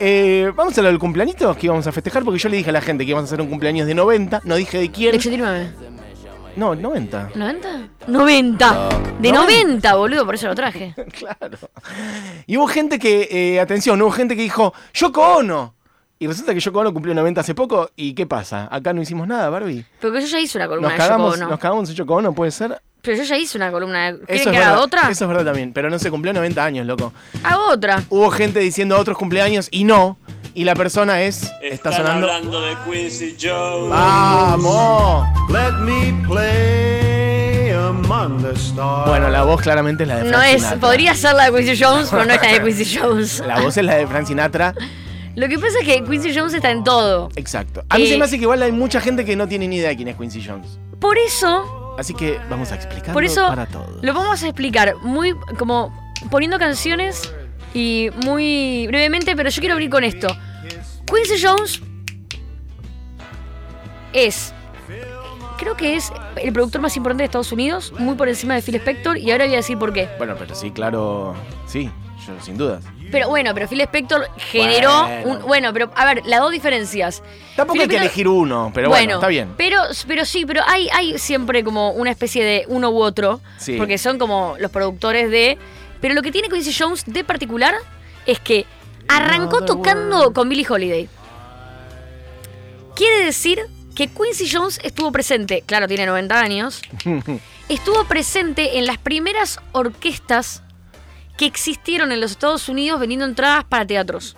Eh, vamos a lo del cumpleañito que íbamos a festejar porque yo le dije a la gente que íbamos a hacer un cumpleaños de 90, no dije de quién. De 89. No, 90. ¿90? 90. De 90, boludo, por eso lo traje. claro. Y hubo gente que, eh, atención, hubo gente que dijo, Yoko Ono. Y resulta que Yoko Ono cumplió 90 hace poco. ¿Y qué pasa? Acá no hicimos nada, Barbie. Porque yo ya hice una columna Nos de Yoko cagamos, Ono. nos cagamos en Yoko Ono, ¿puede ser? Pero yo ya hice una columna. de- ¿Quieren Eso que haga otra? Eso es verdad también. Pero no se cumplió 90 años, loco. Hago otra. Hubo gente diciendo otros cumpleaños y no. Y la persona es. Está Están sonando. hablando de Quincy Jones. ¡Vamos! Let me play among the stars. Bueno, la voz claramente es la de Frank No es. Sinatra. Podría ser la de Quincy Jones, pero no es la de Quincy Jones. La voz es la de Frank Sinatra. Lo que pasa es que Quincy Jones está en todo. Exacto. A mí Eh, se me hace que igual hay mucha gente que no tiene ni idea de quién es Quincy Jones. Por eso, Así que vamos a explicarlo por eso para todos. lo vamos a explicar muy como poniendo canciones y muy brevemente, pero yo quiero abrir con esto. Quincy Jones es creo que es el productor más importante de Estados Unidos, muy por encima de Phil Spector y ahora voy a decir por qué. Bueno, pero sí, claro. Sí, yo sin dudas. Pero bueno, pero Phil Spector generó Bueno. un bueno, pero a ver, las dos diferencias. Tampoco Phil hay que elegir uno, pero bueno, está bien. Pero, pero sí, pero hay, hay siempre como una especie de uno u otro. Sí. Porque son como los productores de. Pero lo que tiene Quincy Jones de particular es que arrancó tocando con Billie Holiday. Quiere decir que Quincy Jones estuvo presente, claro, tiene 90 años, estuvo presente en las primeras orquestas que existieron en los Estados Unidos vendiendo entradas para teatros.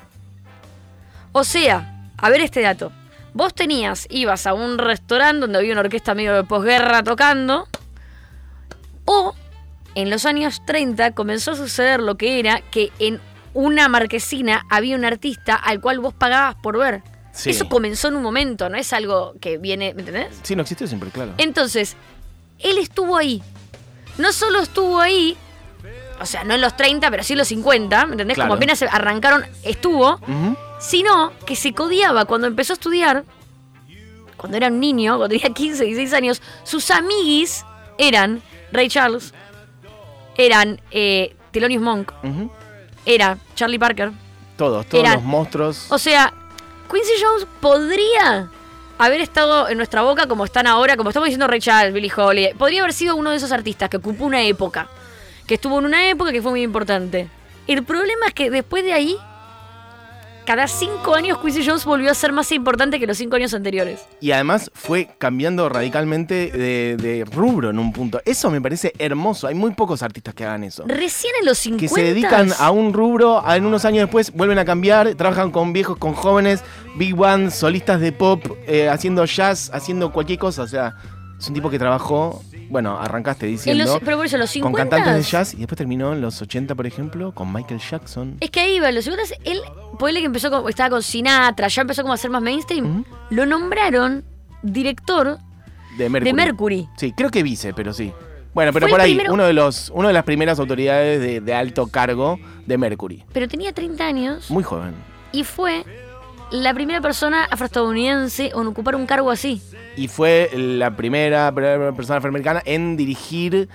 O sea, a ver este dato. Vos tenías, ibas a un restaurante donde había una orquesta medio de posguerra tocando, o en los años 30 comenzó a suceder lo que era que en una marquesina había un artista al cual vos pagabas por ver. Sí. Eso comenzó en un momento, no es algo que viene, ¿me entendés? Sí, no existió siempre, claro. Entonces, él estuvo ahí. No solo estuvo ahí, o sea, no en los 30, pero sí en los 50, ¿me entendés? Claro. Como apenas arrancaron, estuvo, sino que se codiaba cuando empezó a estudiar, cuando era un niño, cuando tenía 15, 16 años, sus amiguis eran Ray Charles, eran eh, Thelonious Monk, era Charlie Parker. Todos, todos Eran- los monstruos. O sea, Quincy Jones podría haber estado en nuestra boca como están ahora, como estamos diciendo Ray Charles, Billie Holiday. Podría haber sido uno de esos artistas que ocupó una época, que estuvo en una época que fue muy importante. El problema es que después de ahí, cada cinco años Quincy Jones volvió a ser más importante que los cinco años anteriores. Y además fue cambiando radicalmente de, de rubro en un punto. Eso me parece hermoso. Hay muy pocos artistas que hagan eso. Recién en los 50 Que se dedican a un rubro, en unos años después vuelven a cambiar, trabajan con viejos, con jóvenes, big bands, solistas de pop, eh, haciendo jazz, haciendo cualquier cosa. O sea, es un tipo que trabajó, bueno, arrancaste en diciendo, los, pero por eso, los 50 con cantantes de jazz y después terminó en los 80, por ejemplo, con Michael Jackson. Es que ahí en los 50 él, ponele que empezó con, estaba con Sinatra, ya empezó como a ser más mainstream. Lo nombraron director De Mercury. de Mercury. Sí, creo que vice, pero sí. Bueno, pero Fue por ahí, primero- uno de los, una de las primeras autoridades de, de alto cargo de Mercury. Pero tenía 30 años Muy joven. y fue la primera persona afroestadounidense en ocupar un cargo así. Y fue la primera per- persona afroamericana en dirigir.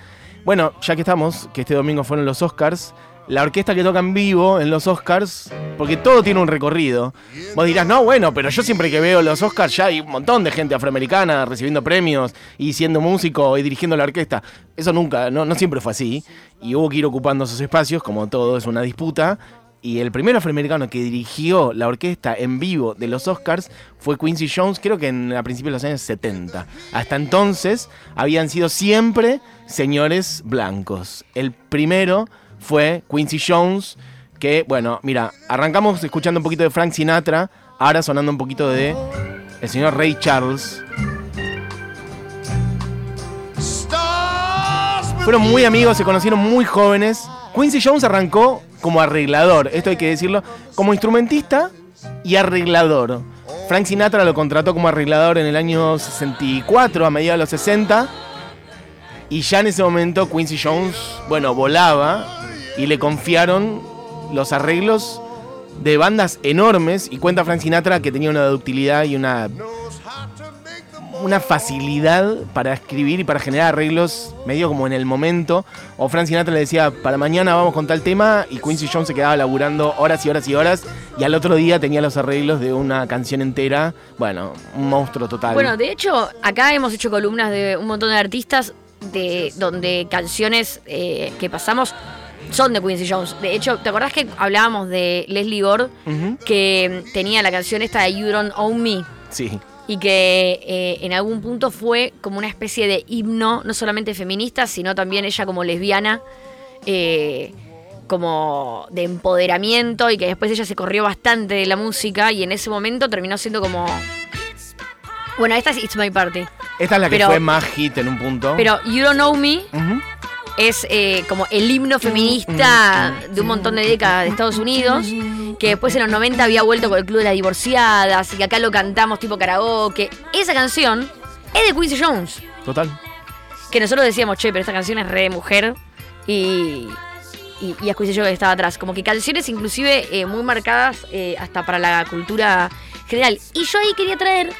Bueno, ya que estamos, que este domingo fueron los Oscars, la orquesta que toca en vivo en los Oscars, porque todo tiene un recorrido. Vos dirás, no, bueno, pero yo siempre que veo los Oscars ya hay un montón de gente afroamericana recibiendo premios y siendo músico y dirigiendo la orquesta. Eso nunca, no, no siempre fue así. Y hubo que ir ocupando esos espacios, como todo es una disputa. Y el primer afroamericano que dirigió la orquesta en vivo de los Oscars fue Quincy Jones, creo que en, a principios de los años 70. Hasta entonces habían sido siempre señores blancos. El primero fue Quincy Jones, que, bueno, mira, arrancamos escuchando un poquito de Frank Sinatra, ahora sonando un poquito de el señor Ray Charles. Fueron muy amigos, se conocieron muy jóvenes. Quincy Jones arrancó como arreglador, esto hay que decirlo, como instrumentista y arreglador. Frank Sinatra lo contrató como arreglador en el año 64, a mediados de los 60. Y ya en ese momento Quincy Jones, bueno, volaba y le confiaron los arreglos de bandas enormes. Y cuenta Frank Sinatra que tenía una ductilidad y una una facilidad para escribir y para generar arreglos medio como en el momento. O Frank Sinatra le decía, para mañana vamos con tal tema, y Quincy Jones se quedaba laburando horas y horas y horas, y al otro día tenía los arreglos de una canción entera. Bueno, un monstruo total. Bueno, de hecho, acá hemos hecho columnas de un montón de artistas de donde canciones eh, que pasamos son de Quincy Jones. De hecho, ¿te acordás que hablábamos de Leslie Gore? Que tenía la canción esta de You Don't Own Me. Sí. Y que eh, en algún punto fue como una especie de himno, no solamente feminista, sino también ella como lesbiana, eh, como de empoderamiento, y que después ella se corrió bastante de la música, y en ese momento terminó siendo como. Bueno, esta es It's My Party. Esta es la que Pero- fue más hit en un punto. Pero You Don't Know Me. Es eh, como el himno feminista de un montón de décadas de Estados Unidos, que después en los 90 había vuelto con el Club de las Divorciadas y que acá lo cantamos tipo karaoke. Esa canción es de Quincy Jones, Total. que nosotros decíamos, che, pero esta canción es re de mujer y, y, y es Quincy Jones que estaba atrás. Como que canciones inclusive eh, muy marcadas eh, hasta para la cultura general. Y yo ahí quería traer...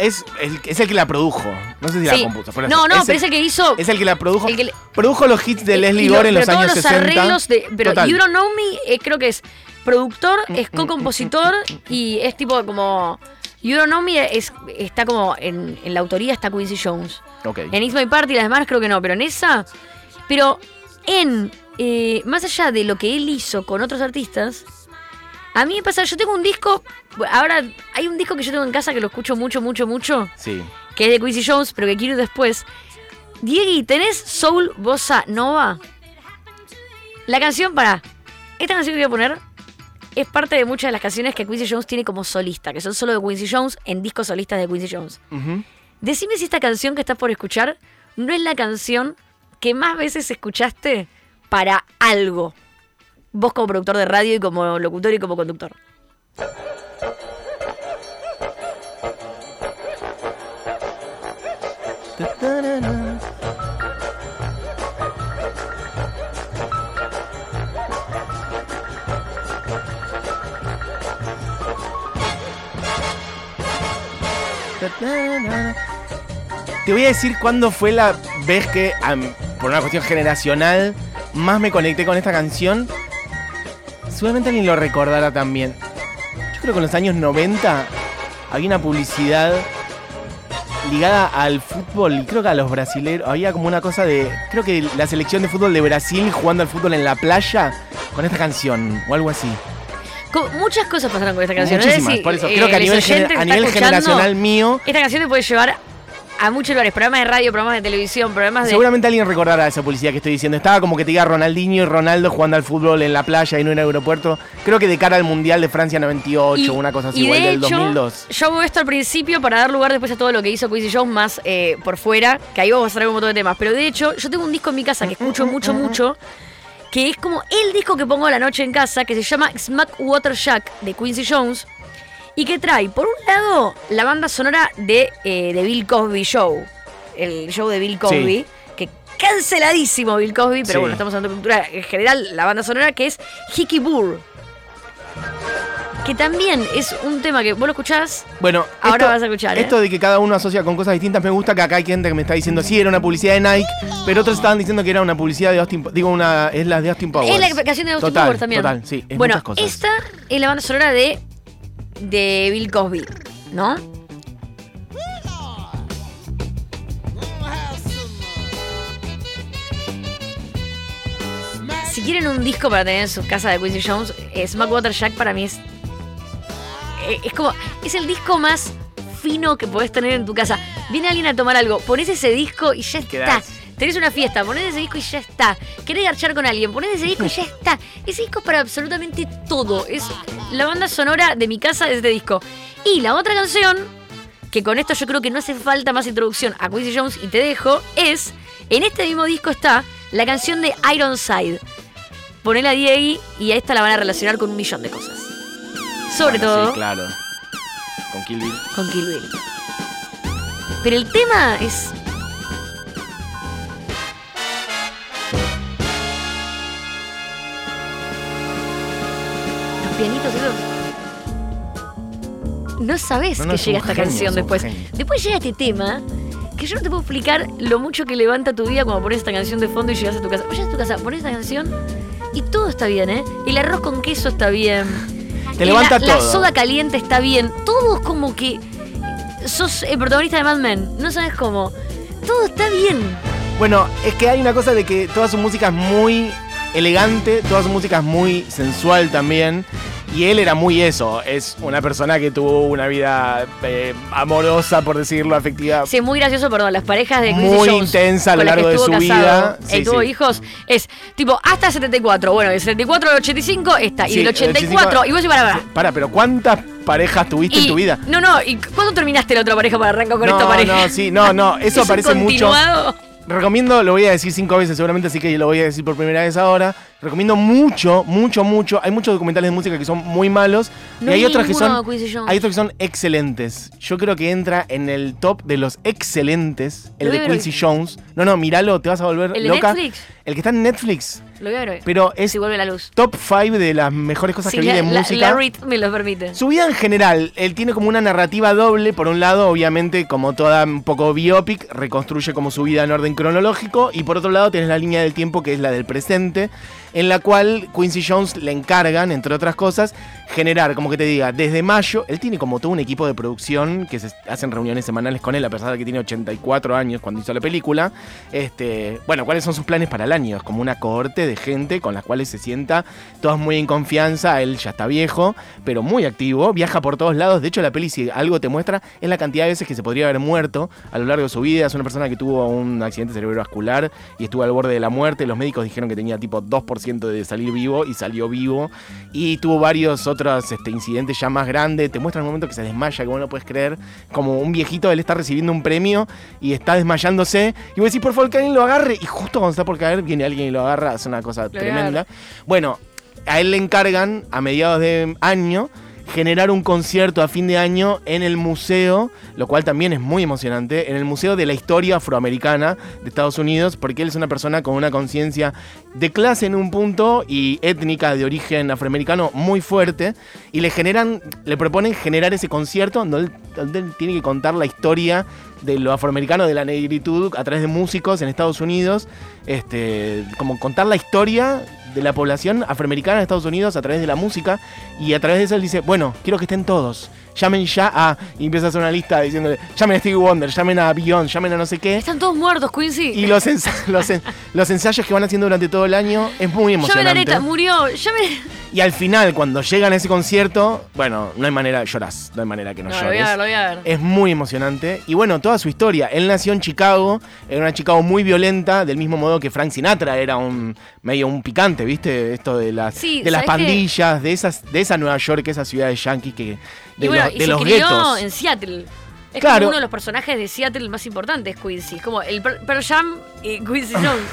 Es el, es el que la produjo. No sé si la Sí. compuso. fuera No, así. no, pero es el que hizo... Es el que la produjo. el que le- Produjo los hits de Y- Leslie Gore en los años todos 60. los arreglos de. Pero Total. You Don't Know Me, eh, creo que es productor, es co-compositor y es tipo como. You Don't Know Me es, está como. En, en la autoría está Quincy Jones. En It's My Party y las demás creo que no, pero en esa. Pero en. eh, más allá de lo que él hizo con otros artistas. A mí me pasa, yo tengo un disco. Ahora, hay un disco que yo tengo en casa que lo escucho mucho, mucho, mucho Sí. que es de Quincy Jones, pero que quiero ir después. Diegui, ¿tenés Soul Bossa Nova? La canción, para. Esta canción que voy a poner es parte de muchas de las canciones que Quincy Jones tiene como solista, que son solo de Quincy Jones en discos solistas de Quincy Jones. Decime si esta canción que estás por escuchar no es la canción que más veces escuchaste para algo. Vos como productor de radio y como locutor y como conductor. Te voy a decir cuándo fue la vez que, por una cuestión generacional, más me conecté con esta canción. Seguramente alguien lo recordará también. Yo creo que en los años 90 había una publicidad ligada al fútbol y creo que a los brasileños. Había como una cosa de. Creo que la selección de fútbol de Brasil jugando al fútbol en la playa con esta canción o algo así. Muchas cosas pasaron con esta canción. Es Muchísimas. decir, por eso eh, creo que a los nivel, gener- a generacional mío. Esta canción te puede llevar a muchos lugares, programas de radio, programas de televisión, programas de... Seguramente alguien recordará esa publicidad que estoy diciendo. Estaba como que te diga Ronaldinho y Ronaldo jugando al fútbol en la playa y no en el aeropuerto. Creo que de cara al Mundial de Francia 98, Y- una cosa así, el de del hecho, 2002. Yo hago esto al principio para dar lugar después a todo lo que hizo Quincy Jones más eh, por fuera, que ahí vamos a traer un montón de temas. Pero de hecho, yo tengo un disco en mi casa que escucho mucho, mucho, que es como el disco que pongo a la noche en casa, que se llama Smack Water Shack de Quincy Jones, y que trae, por un lado, la banda sonora de, eh, de Bill Cosby Show, el show de Bill Cosby, que canceladísimo Bill Cosby, pero Sí. bueno, estamos hablando de cultura en general, la banda sonora que es Hickey Burr. Que también es un tema que vos lo escuchás Bueno, Ahora esto, vas a escuchar, ¿eh? esto de que cada uno asocia con cosas distintas, me gusta que acá hay gente que me está diciendo, sí, era una publicidad de Nike, pero otros estaban diciendo que era una publicidad de Austin, digo, una, es la de Austin Powers. Es la canción de Austin Total, Powers también. Total, sí, es bueno, cosas. esta es la banda sonora de, de Bill Cosby, ¿no? Si quieren un disco para tener en su casa de Quincy Jones, eh, Smack Water Jack para mí es. eh, Es como. Es el disco más fino que podés tener en tu casa. Viene alguien a tomar algo, pones ese disco y ya está. Tenés una fiesta, ponés ese disco y ya está. Querés garchar con alguien, ponés ese disco y ya está. Ese disco es para absolutamente todo. Es la banda sonora de mi casa de este disco. Y la otra canción, que con esto yo creo que no hace falta más introducción a Quincy Jones y te dejo, es. En este mismo disco está la canción de Ironside. Ponela a Diego y a esta la van a relacionar con un millón de cosas. Sobre Bueno, todo Sí, claro. Con Kill Bill. con Kill Bill. Pero el tema es. Pianitos esos. no sabes No, no, que llega esta genio, canción después. genio. Después llega este tema que yo no te puedo explicar lo mucho que levanta tu vida cuando pones esta canción de fondo y llegas a tu casa. Llegas a tu casa, pones esta canción y todo está bien, ¿eh? El arroz con queso está bien. Te Y levanta la, La todo. soda caliente está bien. Todo es como que sos el protagonista de Mad Men. No sabes cómo. Todo está bien. Bueno, es que hay una cosa de que toda su música es muy elegante, toda su música es muy sensual también. Y él era muy eso, es una persona que tuvo una vida eh, amorosa, por decirlo, afectiva. Sí, muy gracioso, perdón, las parejas de Quincy Muy Jones intensa a lo largo de su casado, vida. Sí, tuvo sí. hijos, es tipo hasta 74. Bueno, del 74 al 85 esta. Y Sí, del 84, y vos para, para. Para, pero ¿cuántas parejas tuviste en Y- tu vida? No, no, ¿y cuándo terminaste la otra pareja para arrancar con no, esta pareja? no, sí, no, no, eso ¿Es un aparece mucho. Recomiendo, lo voy a decir cinco veces seguramente, así que lo voy a decir por primera vez ahora. Recomiendo mucho, mucho, mucho. Hay muchos documentales de música que son muy malos No y hay vi otros que son de hay otros que son excelentes. Yo creo que entra en el top de los excelentes el de. Quincy Jones. No, no, míralo, te vas a volver ¿El de loca. Netflix? El que está en Netflix, Lo voy a ver. pero es si vuelve la luz. top 5 de las mejores cosas que vi de la- música. la rit me lo permite. Su vida en general, él tiene como una narrativa doble. Por un lado, obviamente, como toda un poco biopic, reconstruye como su vida en orden cronológico. Y por otro lado, tienes la línea del tiempo que es la del presente, en la cual Quincy Jones le encargan, entre otras cosas, generar, como que te diga, desde mayo, él tiene como todo un equipo de producción que se hacen reuniones semanales con él, a pesar de que tiene 84 años cuando hizo la película. Este, bueno, ¿cuáles son sus planes para el año? Es como una cohorte de gente con las cuales se sienta, todas muy en confianza, él ya está viejo, pero muy activo, viaja por todos lados. De hecho, la peli, si algo te muestra, es la cantidad de veces que se podría haber muerto a lo largo de su vida. Es una persona que tuvo un accidente cerebrovascular y estuvo al borde de la muerte. Los médicos dijeron que tenía tipo 2% de salir vivo y salió vivo. Y tuvo varios otros este, incidentes ya más grandes. Te muestran un momento que se desmaya, que vos no puedes creer. Como un viejito, él está recibiendo un premio y está desmayándose. Y vos decís, por favor, que alguien lo agarre. Y justo cuando está por caer, viene alguien y lo agarra. Es una cosa tremenda. Bueno, a él le encargan a mediados de año generar un concierto a fin de año en el museo, lo cual también es muy emocionante, en el Museo de la Historia Afroamericana de Estados Unidos, porque él es una persona con una conciencia de clase en un punto y étnica de origen afroamericano muy fuerte, y le generan, le proponen generar ese concierto donde él, tiene que contar la historia de lo afroamericano, de la negritud, a través de músicos en Estados Unidos, este, como contar la historia de la población afroamericana de Estados Unidos a través de la música y a través de eso él dice, bueno, quiero que estén todos. Llamen ya a... Y empieza a hacer una lista diciéndole, llamen a Stevie Wonder, llamen a Beyoncé, llamen a no sé qué. Están todos muertos, Quincy. Y los, ensa- los, en- los ensayos que van haciendo durante todo el año es muy Llame la emocionante. neta, murió. Llame. Y al final, cuando llegan a ese concierto, bueno, no hay manera, llorás, no hay manera que no, No, lo voy llores. a ver, lo voy a ver. Es muy emocionante. Y bueno, toda su historia. Él nació en Chicago, era una Chicago muy violenta, del mismo modo que Frank Sinatra era un medio un picante, ¿viste? Esto de las, Sí, de las pandillas, de esas, de esa Nueva York, esa ciudad de yankees que. De, y bueno, los- y de se los crió guetos. en Seattle. Es Claro. como uno de los personajes de Seattle más importantes, Quincy. Es como el Pearl Jam y Quincy Jones.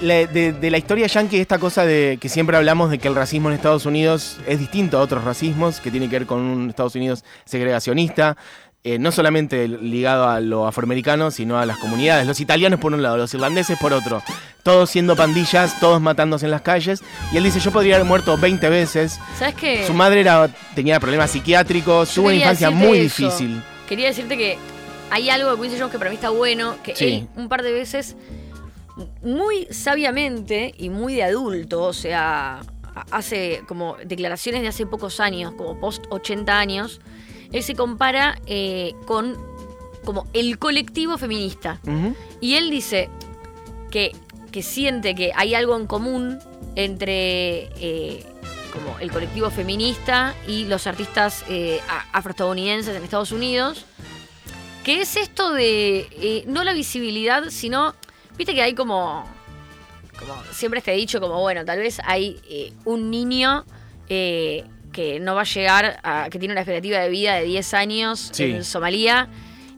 La- de, de la historia yankee, esta cosa de que siempre hablamos de que el racismo en Estados Unidos es distinto a otros racismos, que tiene que ver con un Estados Unidos segregacionista, eh, no solamente ligado a lo afroamericano, sino a las comunidades. Los italianos por un lado, los irlandeses por otro. Todos siendo pandillas, todos matándose en las calles. Y él dice, yo podría haber muerto 20 veces. ¿Sabes qué? Su madre era, tenía problemas psiquiátricos, tuvo una infancia muy eso. difícil. Quería decirte que hay algo de Quincy Jones que para mí está bueno, que Sí. él un par de veces, muy sabiamente y muy de adulto, o sea, hace como declaraciones de hace pocos años, como post 80 años, él se compara eh, con como el colectivo feminista. Y él dice que, que siente que hay algo en común entre eh, como el colectivo feminista y los artistas eh, afroestadounidenses en Estados Unidos, que es esto de no la visibilidad, sino, viste que hay como, como siempre te he dicho, como bueno, tal vez hay eh, un niño eh, que no va a llegar a, que tiene una expectativa de vida de 10 años Sí. en Somalia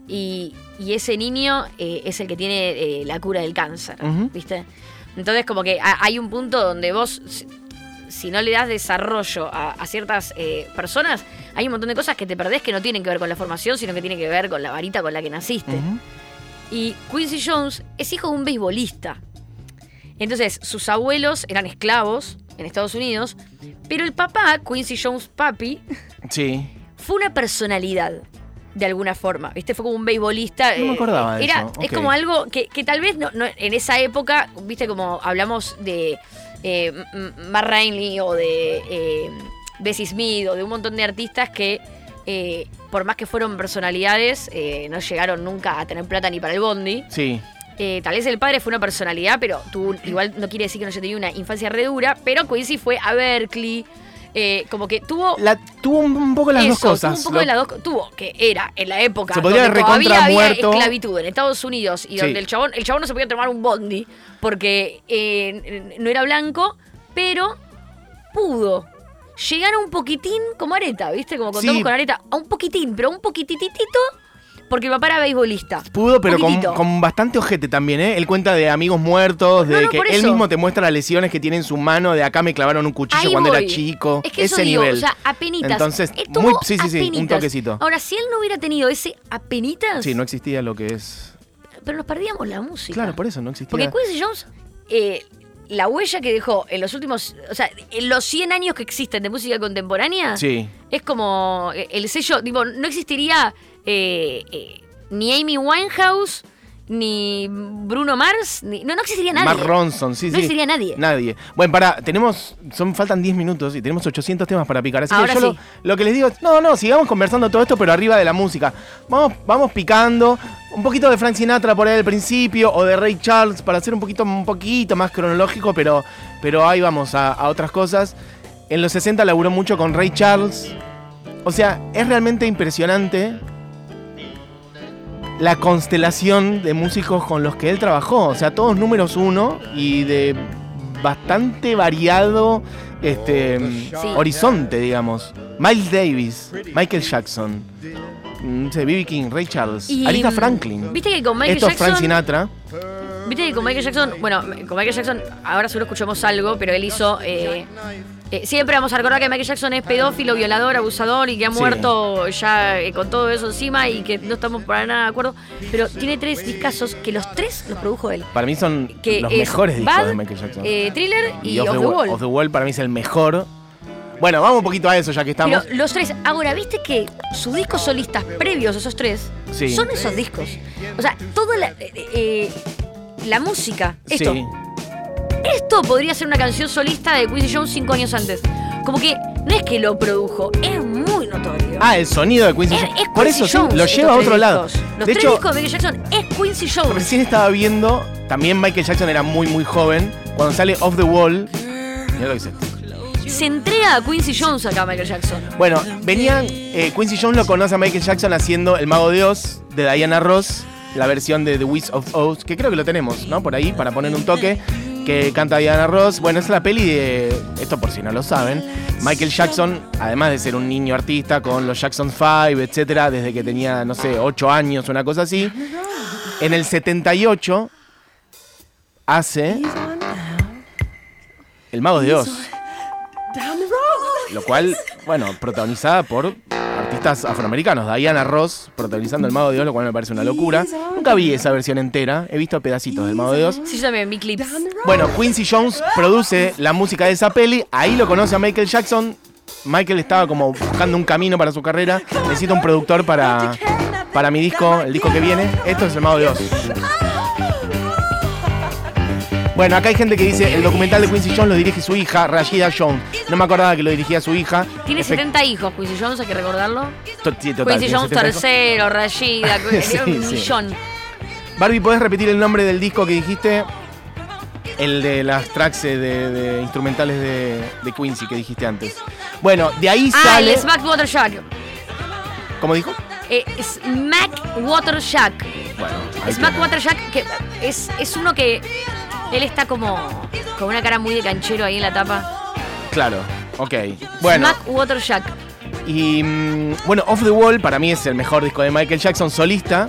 y, y ese niño eh, es el que tiene eh, la cura del cáncer. ¿viste? Entonces como que ha- hay un punto donde vos, si, si no le das desarrollo a, a ciertas eh, personas, hay un montón de cosas que te perdés que no tienen que ver con la formación, sino que tienen que ver con la varita con la que naciste. Ujú. Y Quincy Jones es hijo de un beisbolista. Entonces, sus abuelos eran esclavos en Estados Unidos, pero el papá, Quincy Jones Papi, Sí. fue una personalidad. De alguna forma, ¿viste? Fue como un beisbolista. No me eh, acordaba de era, eso, Es como algo que, que tal vez no, no- en esa época, ¿viste? Como hablamos de eh, M- M- Matt Rainley o de eh, Bessie Smith o de un montón de artistas que, eh, por más que fueron personalidades, eh, no llegaron nunca a tener plata ni para el bondi. Sí. Eh, tal vez el padre fue una personalidad, pero tuvo, igual no quiere decir que no haya tenido una infancia re dura, pero Quincy fue a Berkeley, eh, como que tuvo... La, tuvo un, poco las eso, dos cosas. Tuvo un poco Lo- de las dos Tuvo, que era en la época Se podría donde todavía había muerto. esclavitud en Estados Unidos y Sí. donde el chabón, el chabón no se podía tomar un bondi porque eh, no era blanco, pero pudo llegar a un poquitín como Areta, ¿viste? Como contamos Sí. con Areta, a un poquitín, pero un poquititito porque el papá era beisbolista. Pudo, pero con, bastante ojete también, ¿eh? Él cuenta de amigos muertos, de No, no, que él mismo te muestra las lesiones que tiene en su mano, de acá me clavaron un cuchillo Ahí cuando voy. era chico. Es que ese eso digo, nivel. o sea, apenitas. Entonces, muy, sí, sí, sí, un toquecito. Ahora, si él no hubiera tenido ese apenitas, Sí, no existía lo que es. pero nos perdíamos la música. Claro, por eso no existía. Porque Quincy Jones, eh, la huella que dejó en los últimos, o sea, en los 100 años que existen de música contemporánea, Sí. es como eh, el sello, tipo, no existiría eh, eh, ni Amy Winehouse, ni Bruno Mars, ni, no, no existiría nadie. Mark Ronson, sí, No sí. existiría nadie. Nadie. Bueno, para, tenemos, son, faltan 10 minutos y tenemos 800 temas para picar. Así Ahora que yo sí. lo, lo que les digo es, no, no, sigamos conversando todo esto, pero arriba de la música. Vamos, vamos picando. Un poquito de Frank Sinatra por ahí al principio, o de Ray Charles, para hacer un poquito, un poquito más cronológico, pero, pero ahí vamos a, a otras cosas. En los 60 laburó mucho con Ray Charles. O sea, es realmente impresionante la constelación de músicos con los que él trabajó. O sea, todos números uno y de bastante variado este, horizonte, digamos. Miles Davis, Michael Jackson, mm, B.B. King, Ray Charles, Y, Aretha Franklin. Viste que con Michael Esto es Frank Sinatra. Viste que con Michael Jackson, bueno, con Michael Jackson ahora solo escuchamos algo, pero él hizo. eh, eh, siempre vamos a recordar que Michael Jackson es pedófilo, violador, abusador y que ha Sí. muerto ya eh, con todo eso encima y que no estamos para nada de acuerdo. Pero tiene tres discazos que los tres los produjo él. Para mí son Que los es mejores discos Bad, de Michael Jackson. eh, Thriller y, Off Off the, the Wall. Off the Wall para mí es el mejor. Bueno, vamos un poquito a eso ya que estamos. Pero los tres, ahora, ¿viste que sus discos solistas previos, esos tres, Sí. son esos discos? O sea, toda la, la música, esto, Sí. Esto podría ser una canción solista de Quincy Jones cinco años antes. Como que no es que lo produjo, es muy notorio. Ah, el sonido de Quincy es, Jones. es Por Quincy eso sí, lo lleva a otro lado. Los de tres hecho, discos de Michael Jackson es Quincy Jones. Recién estaba viendo, también Michael Jackson era muy muy joven, cuando sale Off the Wall. Mirá lo que esto. Se entrega a Quincy Jones acá Michael Jackson. Bueno, venían, eh, Quincy Jones lo conoce a Michael Jackson haciendo El Mago de Oz de Diana Ross, la versión de The Wizard of Oz, que creo que lo tenemos, ¿no? Por ahí, para poner un toque, que canta Diana Ross. Bueno, es la peli de, esto por si no lo saben, Michael Jackson, además de ser un niño artista con los Jackson 5, etcétera, desde que tenía, no sé, 8 años, una cosa así, en el 78 hace El Mago de Oz. Lo cual, bueno, protagonizada por artistas afroamericanos. Diana Ross protagonizando El Mago de Oz, lo cual me parece una locura. Nunca vi esa versión entera, he visto pedacitos del Mago de Oz. Sí, yo también vi clips. Bueno, Quincy Jones produce la música de esa peli, ahí lo conoce a Michael Jackson. Michael estaba como buscando un camino para su carrera. Necesita un productor para, para mi disco, el disco que viene. Esto es El Mago de Oz. Bueno, acá hay gente que dice el documental de Quincy Jones lo dirige su hija, Rashida Jones. No me acordaba que lo dirigía su hija. Tiene Efect- 70 hijos, Quincy Jones, hay que recordarlo. to- sí, total, Quincy Jones 70 hijos. tercero, Rashida, Sí, un sí. millón. Barbie, ¿podés repetir el nombre del disco que dijiste? El de las tracks eh, de, de instrumentales de, de Quincy que dijiste antes. Bueno, de ahí Ah, sale. el Smack Water Shack. ¿Cómo dijo? Eh, Smack Water Shack. Bueno, Smack. Water Shack, que es, es uno que él está como con una cara muy de canchero ahí en la tapa. Claro, ok. Bueno, Smack Water Shack. y mm, bueno, Off the Wall para mí es el mejor disco de Michael Jackson solista.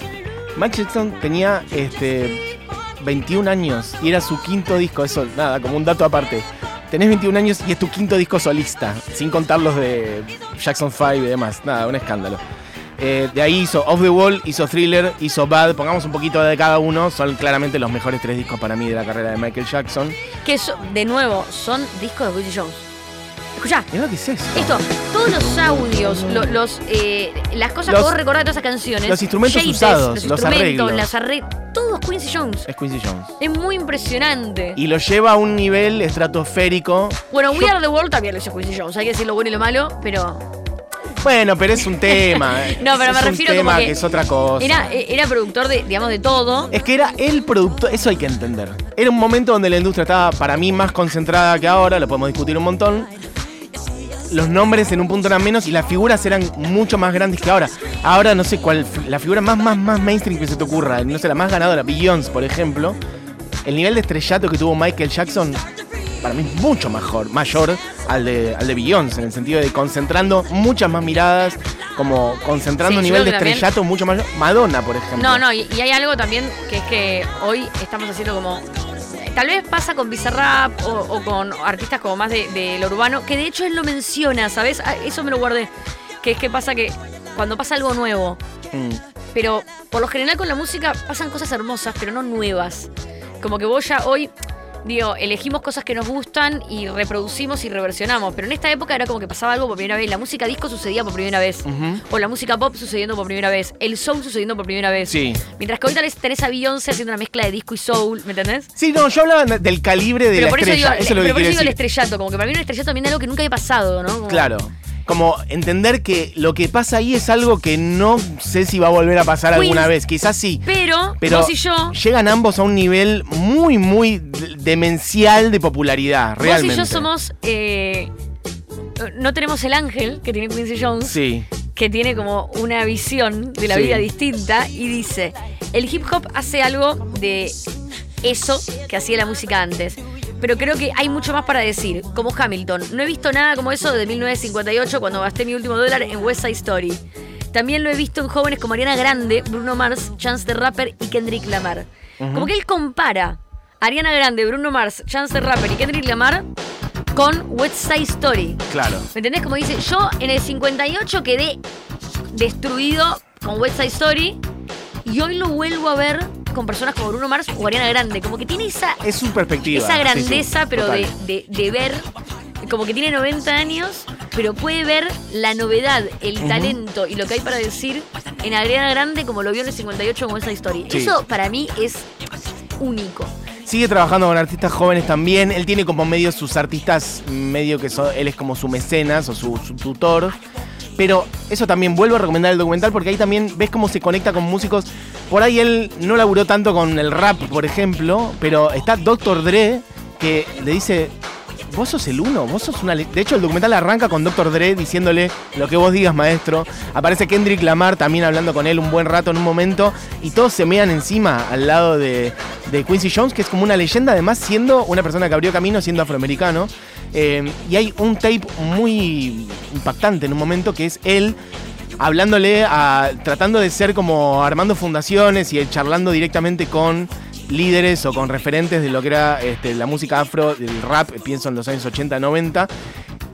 Michael Jackson tenía este 21 años y era su quinto disco, eso nada, como un dato aparte. Tenés 21 años y es tu quinto disco solista, sin contar los de Jackson 5 y demás. Nada, un escándalo. Eh, de ahí hizo Off the Wall, hizo Thriller, hizo Bad. Pongamos un poquito de cada uno. Son claramente los mejores tres discos para mí de la carrera de Michael Jackson. Que so- de nuevo, son discos de Quincy Jones. Es Escuchá, Mirá lo que es esto. esto, todos los audios, lo- los, eh, las cosas Los- que vos recordás de todas esas canciones. los instrumentos usados, los, los instrumentos, arreglos. las arre- todo es Quincy Jones. Es Quincy Jones. Es muy impresionante. Y lo lleva a un nivel estratosférico. bueno, We Are the World también lo hizo Quincy Jones. Hay que decir lo bueno y lo malo, pero. Bueno, pero es un tema. eh. No, pero me es refiero un como tema que que, es otra cosa. Era, era productor de, digamos, de todo. Es que era el productor, eso hay que entender. Era un momento donde la industria estaba para mí más concentrada que ahora, lo podemos discutir un montón. Los nombres en un punto eran menos y las figuras eran mucho más grandes que ahora. Ahora no sé cuál, la figura más, más, más mainstream que se te ocurra, no sé, la más ganadora, Beyoncé, por ejemplo. El nivel de estrellato que tuvo Michael Jackson, para mí es mucho mejor, mayor al de, al de Beyoncé, en el sentido de concentrando muchas más miradas, como concentrando Sí, un nivel de también- estrellato mucho mayor. Madonna, por ejemplo. No, no, y, y hay algo también que es que hoy estamos haciendo como. Tal vez pasa con Bizarrap o, o con artistas como más de, de lo urbano, que de hecho él lo menciona, ¿sabes? Ah, Eso me lo guardé. Que es que pasa que cuando pasa algo nuevo, Mm. pero por lo general con la música pasan cosas hermosas, pero no nuevas. Como que vos ya hoy, digo, elegimos cosas que nos gustan y reproducimos y reversionamos. Pero en esta época era como que pasaba algo por primera vez. La música disco sucedía por primera vez. O la música pop sucediendo por primera vez. El soul sucediendo por primera vez. Sí. Mientras que ahorita tenés a Beyoncé haciendo una mezcla de disco y soul, ¿me entendés? Sí, no, yo hablaba del calibre de pero la por eso digo, eso es lo pero que por eso digo el estrellato. Como que para mí un estrellato también es algo que nunca había pasado, ¿no? Como- Claro. Como entender que lo que pasa ahí es algo que no sé si va a volver a pasar alguna vez. Quizás sí. Pero, Pero vos y yo, llegan ambos a un nivel muy, muy demencial de popularidad, realmente. vos y yo somos. eh, no tenemos el ángel que tiene Quincy Jones. Sí. que tiene como una visión de la Sí. vida distinta y dice, el hip hop hace algo de eso que hacía la música antes. Pero creo que hay mucho más para decir, como Hamilton. No he visto nada como eso desde 1958 cuando gasté mi último dólar en West Side Story. También lo he visto en jóvenes como Ariana Grande, Bruno Mars, Chance the Rapper y Kendrick Lamar. Como que él compara a Ariana Grande, Bruno Mars, Chance the Rapper y Kendrick Lamar con West Side Story. Claro. ¿Me entendés? Como dice, yo en el 58 quedé destruido con West Side Story y hoy lo vuelvo a ver con personas como Bruno Mars o Ariana Grande. Como que tiene esa, Es su perspectiva. esa sí, sí, grandeza, pero de, de- de ver, como que tiene 90 años, pero puede ver la novedad, el talento y lo que hay para decir en Ariana Grande como lo vio en el 58 con Story. Sí. Eso para mí es único. Sigue trabajando con artistas jóvenes también. Él tiene como medio sus artistas, medio que son, él es como su mecenas o su, su tutor. Pero eso también vuelvo a recomendar el documental porque ahí también ves cómo se conecta con músicos. Por ahí él no laburó tanto con el rap, por ejemplo, pero está Dr. Dre que le dice, vos sos el uno, vos sos una... le-". De hecho, el documental arranca con Dr. Dre diciéndole lo que vos digas, maestro. Aparece Kendrick Lamar también hablando con él un buen rato en un momento y todos se mean encima al lado de, de Quincy Jones, que es como una leyenda, además siendo una persona que abrió camino siendo afroamericano. Eh, y hay un tape muy impactante en un momento que es él hablándole a. tratando de ser como armando fundaciones y charlando directamente con líderes o con referentes de lo que era este, la música afro, el rap, pienso en los años 80, 90,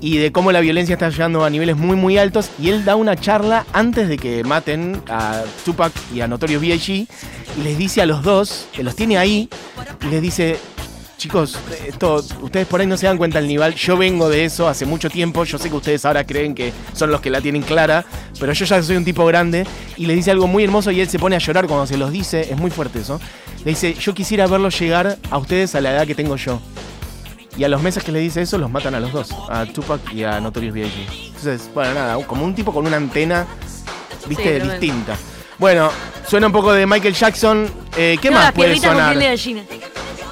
y de cómo la violencia está llegando a niveles muy, muy altos. Y él da una charla antes de que maten a Tupac y a Notorious B.I.G. y les dice a los dos, que los tiene ahí, y les dice. Chicos, esto, ustedes por ahí no se dan cuenta del nivel. Yo vengo de eso hace mucho tiempo. Yo sé que ustedes ahora creen que son los que la tienen clara, pero yo ya soy un tipo grande. Y les dice algo muy hermoso y él se pone a llorar cuando se los dice. Es muy fuerte eso. Le dice, yo quisiera verlos llegar a ustedes a la edad que tengo yo. Y a los meses que le dice eso, los matan a los dos, a Tupac y a Notorious B.I.G. Entonces, bueno, nada, como un tipo con una antena, viste, Sí, distinta. Bueno, suena un poco de Michael Jackson. Eh, ¿Qué No, más puede sonar?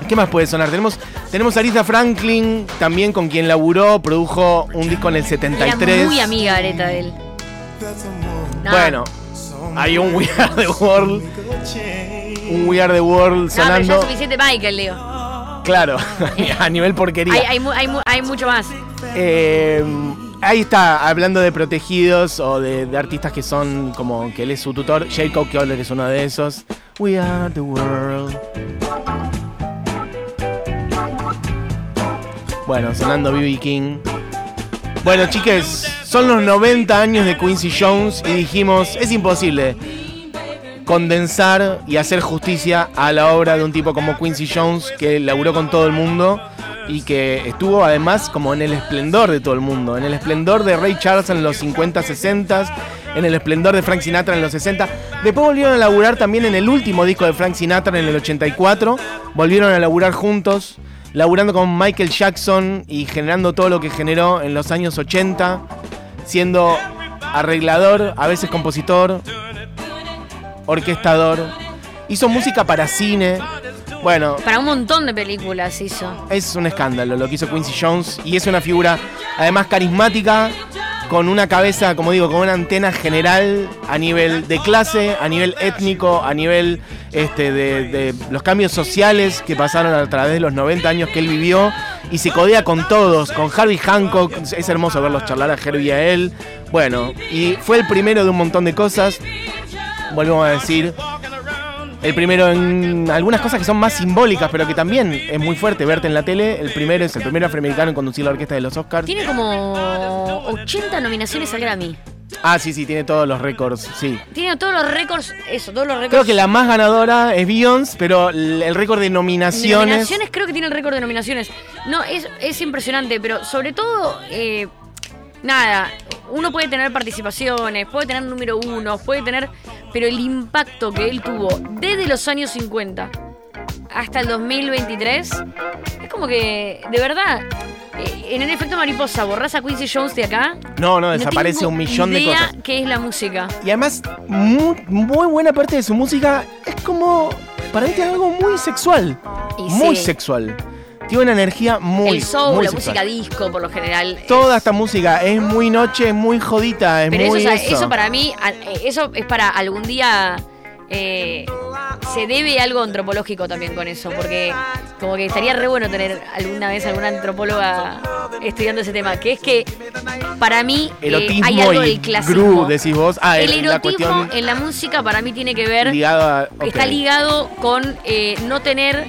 ¿Qué más puede sonar? Tenemos, tenemos a Aretha Franklin, también con quien laburó, produjo un disco en el 73. Era muy amiga Areta de él. No, Bueno, hay un We Are the World, un We Are the World No, pero ya sonando. es suficiente Michael, Leo. Claro, a nivel porquería. Hay, hay, mu- hay, mu- hay mucho más. Eh, ahí está, hablando de protegidos o de, de artistas que son como que él es su tutor. Jacob Collier es uno de esos. We are the world. Bueno, sonando BB King. Bueno, chiques, son los 90 años de Quincy Jones y dijimos, es imposible condensar y hacer justicia a la obra de un tipo como Quincy Jones que laburó con todo el mundo y que estuvo además como en el esplendor de todo el mundo, en el esplendor de Ray Charles en los 50, 60, en el esplendor de Frank Sinatra en los 60. Después volvieron a laburar también en el último disco de Frank Sinatra en el 84, volvieron a laburar juntos, laburando con Michael Jackson y generando todo lo que generó en los años 80, siendo arreglador, a veces compositor, orquestador. Hizo música para cine. Bueno, Para un montón de películas hizo. es un escándalo lo que hizo Quincy Jones y es una figura además carismática, con una cabeza, como digo, con una antena general a nivel de clase, a nivel étnico, a nivel este, de, de los cambios sociales que pasaron a través de los 90 años que él vivió y se codea con todos, con Harvey Hancock, es hermoso verlos charlar a Herbie y a él. Bueno, y fue el primero de un montón de cosas, volvemos a decir, el primero en algunas cosas que son más simbólicas, pero que también es muy fuerte verte en la tele. El primero es el primer afroamericano en conducir la orquesta de los Oscars. Tiene como 80 nominaciones al Grammy. Ah, sí, sí, tiene todos los récords, sí. Tiene todos los récords, eso, todos los récords. Creo que la más ganadora es Beyoncé, pero el el récord de nominaciones... Nominaciones, creo que tiene el récord de nominaciones. No, es, es impresionante, pero sobre todo, eh, nada, uno puede tener participaciones, puede tener número uno, puede tener, pero el impacto que él tuvo desde los años 50 hasta el 2023, es como que, de verdad, eh, en el efecto mariposa, borrás a Quincy Jones de acá. No, no, desaparece un millón de cosas. qué es la música. Y además, muy, muy buena parte de su música es como... Para mí tiene algo muy sexual. Y muy sí. sexual. Tiene una energía muy, el soul, muy la sexual. música disco, por lo general. Toda esta música es muy noche, es muy jodita, es Pero eso, muy o sea, eso. eso para mí, eh, eso es para algún día. eh, se debe algo antropológico también con eso, porque como que estaría re bueno tener alguna vez alguna antropóloga estudiando ese tema, que es que para mí eh, hay algo del decís vos. Ah, el erotismo en la música para mí tiene que ver ligado a... está ligado con eh, no tener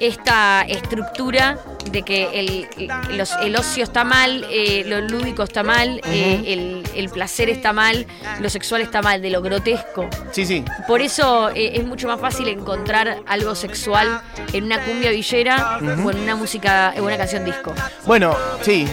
esta estructura de que el, los- el ocio está mal, eh, lo lúdico está mal, eh, el, el placer está mal, lo sexual está mal, de lo grotesco. Sí, sí. Por eso eh, es mucho más fácil encontrar algo sexual en una cumbia villera o en una música, en una canción disco. Bueno, sí.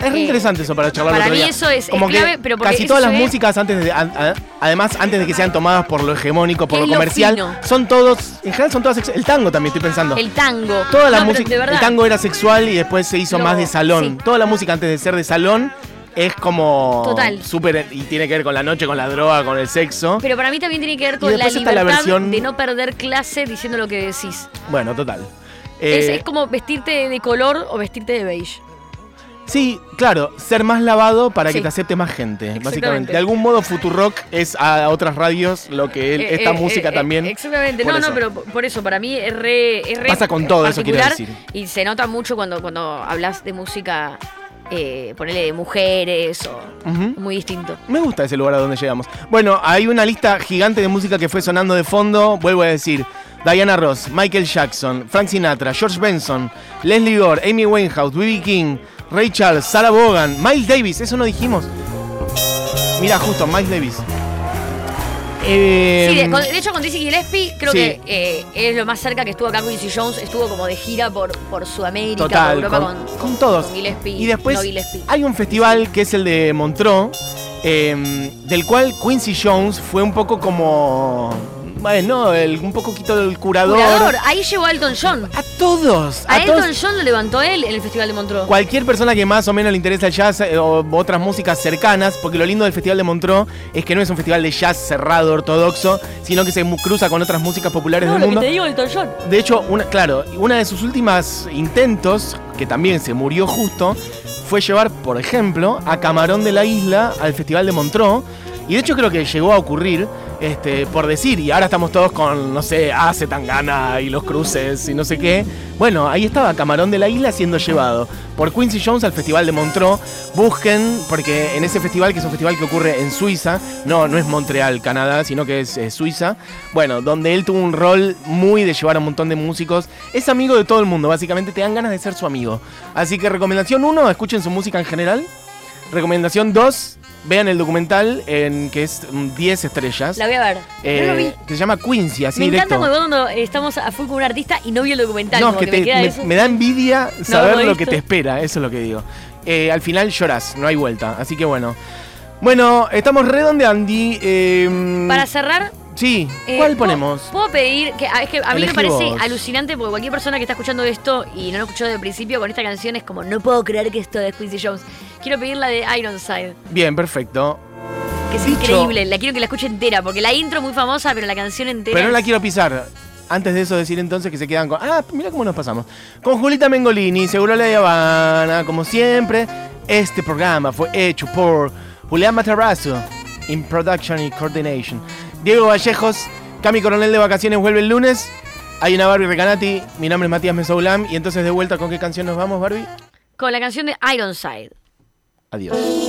Es re Eh, interesante eso para charlar para otro mí día. eso es- es Como que clave, pero porque casi todas las es- músicas antes de, a- a- además antes de que sean tomadas por lo hegemónico, por ¿Qué lo es lo comercial, fino? son todos, en general son todas el tango también estoy pensando. El tango. Toda la No, pero música, el tango era sexual y después se hizo Lo- más de salón. sí. Toda la música antes de ser de salón es como Total. súper y tiene que ver con la noche, con la droga, con el sexo. Pero para mí también tiene que ver con la libertad versión- de no perder clase diciendo lo que decís. Bueno, total. Es, Eh, es como vestirte de color o vestirte de beige. Sí, claro, ser más lavado para que Sí. te acepte más gente, básicamente. Exactamente. De algún modo Futurock es a otras radios lo que él- Eh, esta eh, música eh, también. eh, Exactamente. por No, eso. no, pero por por eso, para mí es re. Es re Pasa con todo eso, quiero particular decir. Y se nota mucho cuando, cuando hablas de música, eh, ponele de mujeres o. Ujú. Muy distinto. Me gusta ese lugar a donde llegamos. Bueno, hay una lista gigante de música que fue sonando de fondo. Vuelvo a decir: Diana Ross, Michael Jackson, Frank Sinatra, George Benson, Leslie Gore, Amy Winehouse, B.B. King, Ray Charles, Sarah Vaughan, Miles Davis. Eso no dijimos. Mira, justo, Miles Davis. Eh, Sí, de, con- de hecho con Dizzy Gillespie creo sí. que eh, es lo más cerca que estuvo acá Quincy Jones. Estuvo como de gira por, por Sudamérica, Total, por Europa con, con, con todos. Gillespie. y después no Gillespie. hay un festival que es el de Montreux, eh, del cual Quincy Jones fue un poco como. Bueno, el, un poquito del curador. Curador, ahí llevó a Elton John. A todos. A, A, todos. Elton John lo levantó él en el Festival de Montreux. Cualquier persona que más o menos le interesa el jazz eh, o otras músicas cercanas, porque lo lindo del Festival de Montreux es que no es un festival de jazz cerrado, ortodoxo, sino que se cruza con otras músicas populares No, del lo mundo. que te digo Elton John. De hecho, una, claro, una de sus últimas intentos, que también se murió justo, fue llevar, por ejemplo, a Camarón de la Isla al Festival de Montreux. Y de hecho creo que llegó a ocurrir, este, por decir, y ahora estamos todos con, no sé, Ace Tangana y los cruces y no sé qué. Bueno, ahí estaba Camarón de la Isla siendo llevado por Quincy Jones al Festival de Montreux. Busquen, porque en ese festival, que es un festival que ocurre en Suiza, no, no es Montreal, Canadá, sino que es Suiza, bueno, donde él tuvo un rol muy de llevar a un montón de músicos. Es amigo de todo el mundo, básicamente te dan ganas de ser su amigo. Así que recomendación 1, escuchen su música en general. Recomendación 2, Vean el documental en que es mm, 10 estrellas. La voy a ver. Eh, no lo vi. que se llama Quincy, así Me directo. encanta cuando estamos a full con un artista y no vi el documental. No, como que que te- me me, da envidia saber lo que te espera, eso es lo que digo. Eh, al final llorás, no hay vuelta, así que bueno. Bueno, estamos redondeando. Eh, Para cerrar, Sí, eh, ¿cuál ¿puedo- ponemos? Puedo pedir, que, a- es que a mí Elegí me parece vos. alucinante porque cualquier persona que está escuchando esto y no lo escuchó desde el principio con esta canción es como, no puedo creer que esto es Quincy Jones. Quiero pedir la de Ironside, Bien, perfecto. que es Dicho- increíble, la quiero que la escuche entera, porque la intro es muy famosa, pero la canción entera Pero no la es- quiero pisar. Antes de eso decir entonces que se quedan con... Ah, mira cómo nos pasamos. Con Julita Mengolini, Seguro La Habana, como siempre, este programa fue hecho por Julián Matarrazo, in production y coordination. Diego Vallejos, Cami Coronel de vacaciones vuelve el lunes. Hay una Barbie Recanati, mi nombre es Matías Mesoulam y entonces de vuelta con qué canción nos vamos, Barbie. Con la canción de Ironside. Adiós.